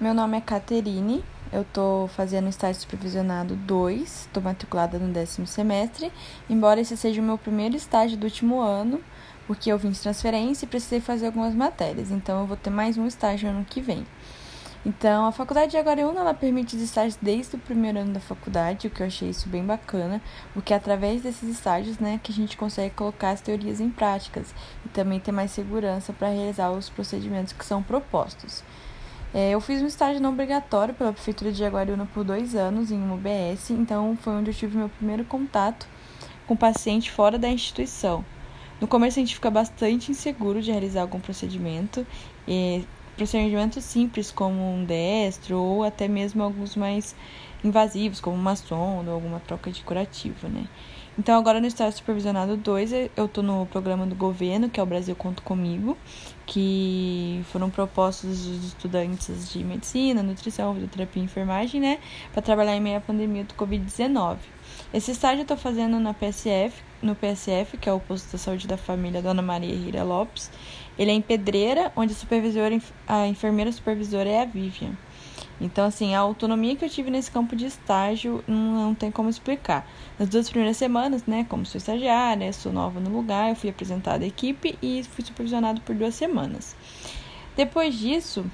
Meu nome é Caterine, eu tô fazendo estágio supervisionado 2, estou matriculada no décimo semestre, embora esse seja o meu primeiro estágio do último ano, porque eu vim de transferência e precisei fazer algumas matérias, então eu vou ter mais um estágio ano que vem. Então, a faculdade de Aguariúna, ela permite os estágios desde o primeiro ano da faculdade, o que eu achei isso bem bacana, porque é através desses estágios, né, que a gente consegue colocar as teorias em práticas e também ter mais segurança para realizar os procedimentos que são propostos. É, eu fiz um estágio não obrigatório pela Prefeitura de Jaguariúna por dois anos em uma UBS, então foi onde eu tive meu primeiro contato com paciente fora da instituição. No começo a gente fica bastante inseguro de realizar algum procedimento, e procedimentos simples como um destro ou até mesmo alguns mais invasivos, como uma sonda ou alguma troca de curativo, né? Então, agora no estágio supervisionado 2, eu estou no programa do governo, que é o Brasil Conto Comigo, que foram propostos os estudantes de medicina, nutrição, fisioterapia e enfermagem, né, para trabalhar em meio à pandemia do Covid-19. Esse estágio eu estou fazendo na PSF, no PSF, que é o posto da saúde da família Dona Maria Rira Lopes. Ele é em Pedreira, onde a supervisora, a enfermeira supervisora é a Vivian. Então, assim, a autonomia que eu tive nesse campo de estágio não, não tem como explicar. Nas duas primeiras semanas, né, como sou estagiária, sou nova no lugar, eu fui apresentada à equipe e fui supervisionado por duas semanas. Depois disso,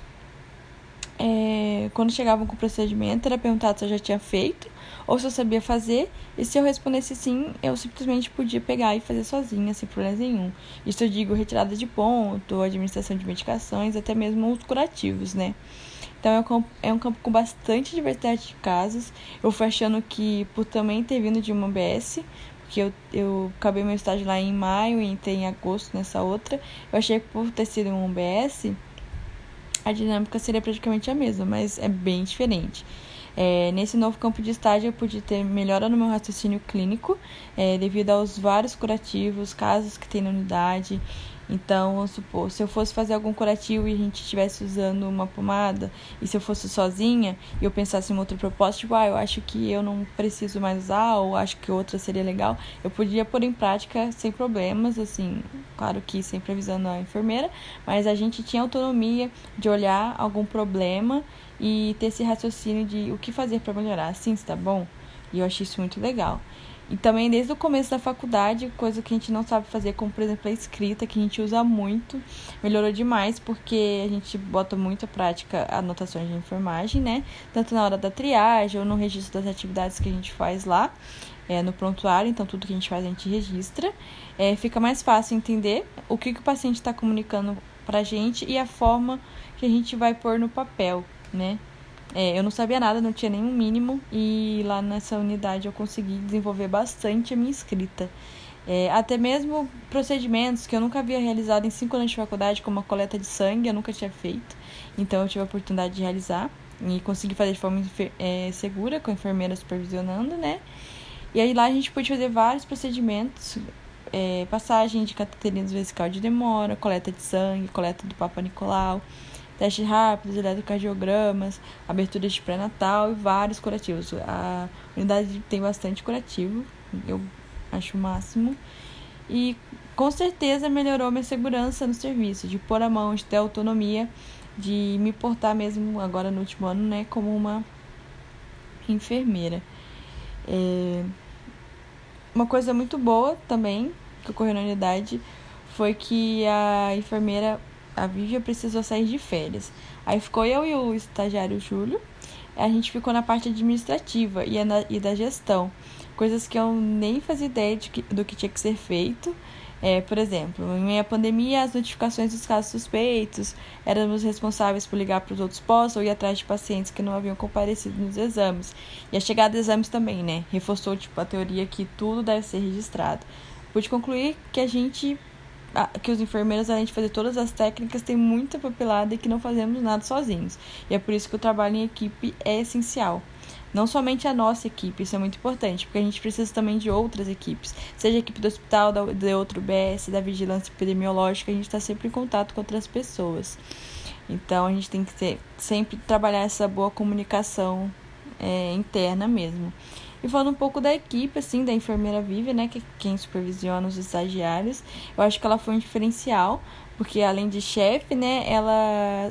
é, quando chegavam com o procedimento, era perguntado se eu já tinha feito ou se eu sabia fazer, e se eu respondesse sim, eu simplesmente podia pegar e fazer sozinha, sem problema nenhum. Isso eu digo retirada de ponto, administração de medicações, até mesmo os curativos, né? Então é um, campo, é um campo com bastante diversidade de casos. Eu fui achando que, por também ter vindo de uma UBS, porque eu, eu acabei meu estágio lá em maio e entrei em agosto nessa outra, eu achei que por ter sido um UBS, a dinâmica seria praticamente a mesma, mas é bem diferente. É, nesse novo campo de estágio, eu pude ter melhora no meu raciocínio clínico, é, devido aos vários curativos, casos que tem na unidade então, vamos supor, se eu fosse fazer algum curativo e a gente estivesse usando uma pomada, e se eu fosse sozinha e eu pensasse em outro propósito, tipo, ah, eu acho que eu não preciso mais usar, ou acho que outra seria legal, eu podia pôr em prática sem problemas, assim, claro que sempre avisando a enfermeira, mas a gente tinha autonomia de olhar algum problema e ter esse raciocínio de o que fazer para melhorar. Assim está bom? E eu achei isso muito legal. E também desde o começo da faculdade, coisa que a gente não sabe fazer, como por exemplo a escrita, que a gente usa muito, melhorou demais porque a gente bota muito a prática anotações de enfermagem, né? Tanto na hora da triagem ou no registro das atividades que a gente faz lá, é, no prontuário, então tudo que a gente faz a gente registra. É, fica mais fácil entender o que, que o paciente está comunicando pra gente e a forma que a gente vai pôr no papel, né? É, eu não sabia nada, não tinha nenhum mínimo, e lá nessa unidade eu consegui desenvolver bastante a minha escrita. É, até mesmo procedimentos que eu nunca havia realizado em cinco anos de faculdade, como a coleta de sangue, eu nunca tinha feito. Então eu tive a oportunidade de realizar e consegui fazer de forma é, segura, com a enfermeira supervisionando, né? E aí lá a gente pôde fazer vários procedimentos, é, passagem de cateterinas vesical de demora, coleta de sangue, coleta do Papa Nicolau, testes rápidos, eletrocardiogramas, aberturas de pré-natal e vários curativos. A unidade tem bastante curativo, eu acho o máximo. E com certeza melhorou minha segurança no serviço, de pôr a mão, de ter autonomia, de me portar mesmo agora no último ano, né, como uma enfermeira. É... Uma coisa muito boa também que ocorreu na unidade foi que a enfermeira a Vivian precisou sair de férias. Aí ficou eu e o estagiário Júlio. A gente ficou na parte administrativa e, na, e da gestão. Coisas que eu nem fazia ideia que, do que tinha que ser feito. É, por exemplo, em meio à pandemia, as notificações dos casos suspeitos, éramos responsáveis por ligar para os outros postos ou ir atrás de pacientes que não haviam comparecido nos exames. E a chegada dos exames também, né? Reforçou tipo, a teoria que tudo deve ser registrado. Pude concluir que a gente que os enfermeiros, além de fazer todas as técnicas, têm muita papelada e que não fazemos nada sozinhos. E é por isso que o trabalho em equipe é essencial. Não somente a nossa equipe, isso é muito importante, porque a gente precisa também de outras equipes, seja a equipe do hospital, da, de outro BS, da vigilância epidemiológica, a gente está sempre em contato com outras pessoas. Então a gente tem que ter, sempre trabalhar essa boa comunicação é, interna mesmo. E falando um pouco da equipe, assim, da enfermeira Vive, né, que é quem supervisiona os estagiários, eu acho que ela foi um diferencial, porque além de chefe, né, ela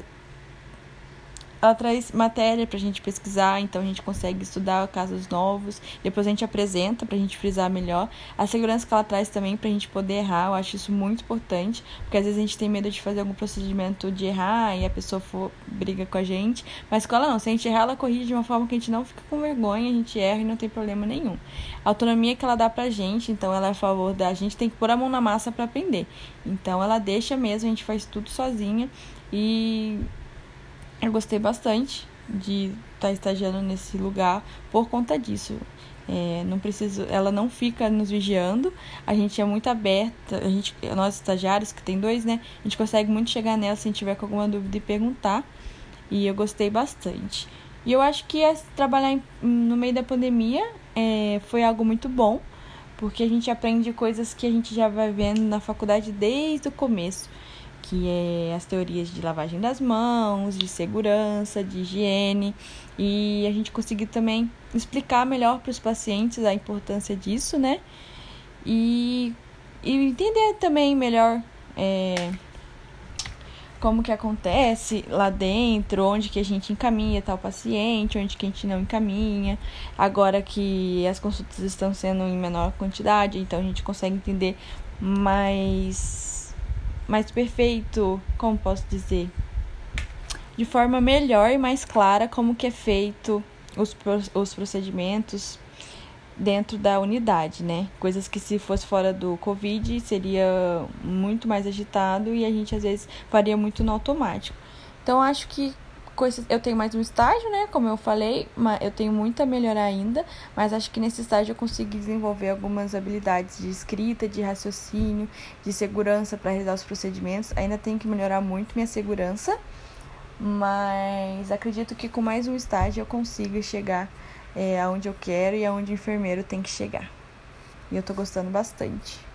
ela traz matéria pra gente pesquisar, então a gente consegue estudar casos novos, depois a gente apresenta pra gente frisar melhor. A segurança que ela traz também pra gente poder errar, eu acho isso muito importante, porque às vezes a gente tem medo de fazer algum procedimento de errar e a pessoa for, briga com a gente, mas com ela não, se a gente errar, ela corrige de uma forma que a gente não fica com vergonha, a gente erra e não tem problema nenhum. A autonomia que ela dá pra gente, então ela é a favor da gente tem que pôr a mão na massa para aprender. Então ela deixa mesmo, a gente faz tudo sozinha e eu gostei bastante de estar tá estagiando nesse lugar por conta disso. É, não preciso, ela não fica nos vigiando, a gente é muito aberta, a gente, nós estagiários, que tem dois, né? A gente consegue muito chegar nela se tiver com alguma dúvida e perguntar. E eu gostei bastante. E eu acho que trabalhar em, no meio da pandemia é, foi algo muito bom, porque a gente aprende coisas que a gente já vai vendo na faculdade desde o começo que é as teorias de lavagem das mãos, de segurança, de higiene, e a gente conseguir também explicar melhor para os pacientes a importância disso, né? E, e entender também melhor é, como que acontece lá dentro, onde que a gente encaminha tal paciente, onde que a gente não encaminha. Agora que as consultas estão sendo em menor quantidade, então a gente consegue entender mais mais perfeito, como posso dizer, de forma melhor e mais clara como que é feito os, os procedimentos dentro da unidade, né? Coisas que se fosse fora do Covid seria muito mais agitado e a gente às vezes faria muito no automático. Então acho que eu tenho mais um estágio, né? Como eu falei, eu tenho muito a melhorar ainda, mas acho que nesse estágio eu consegui desenvolver algumas habilidades de escrita, de raciocínio, de segurança para realizar os procedimentos. Ainda tenho que melhorar muito minha segurança, mas acredito que com mais um estágio eu consigo chegar é, aonde eu quero e aonde o enfermeiro tem que chegar. E eu tô gostando bastante.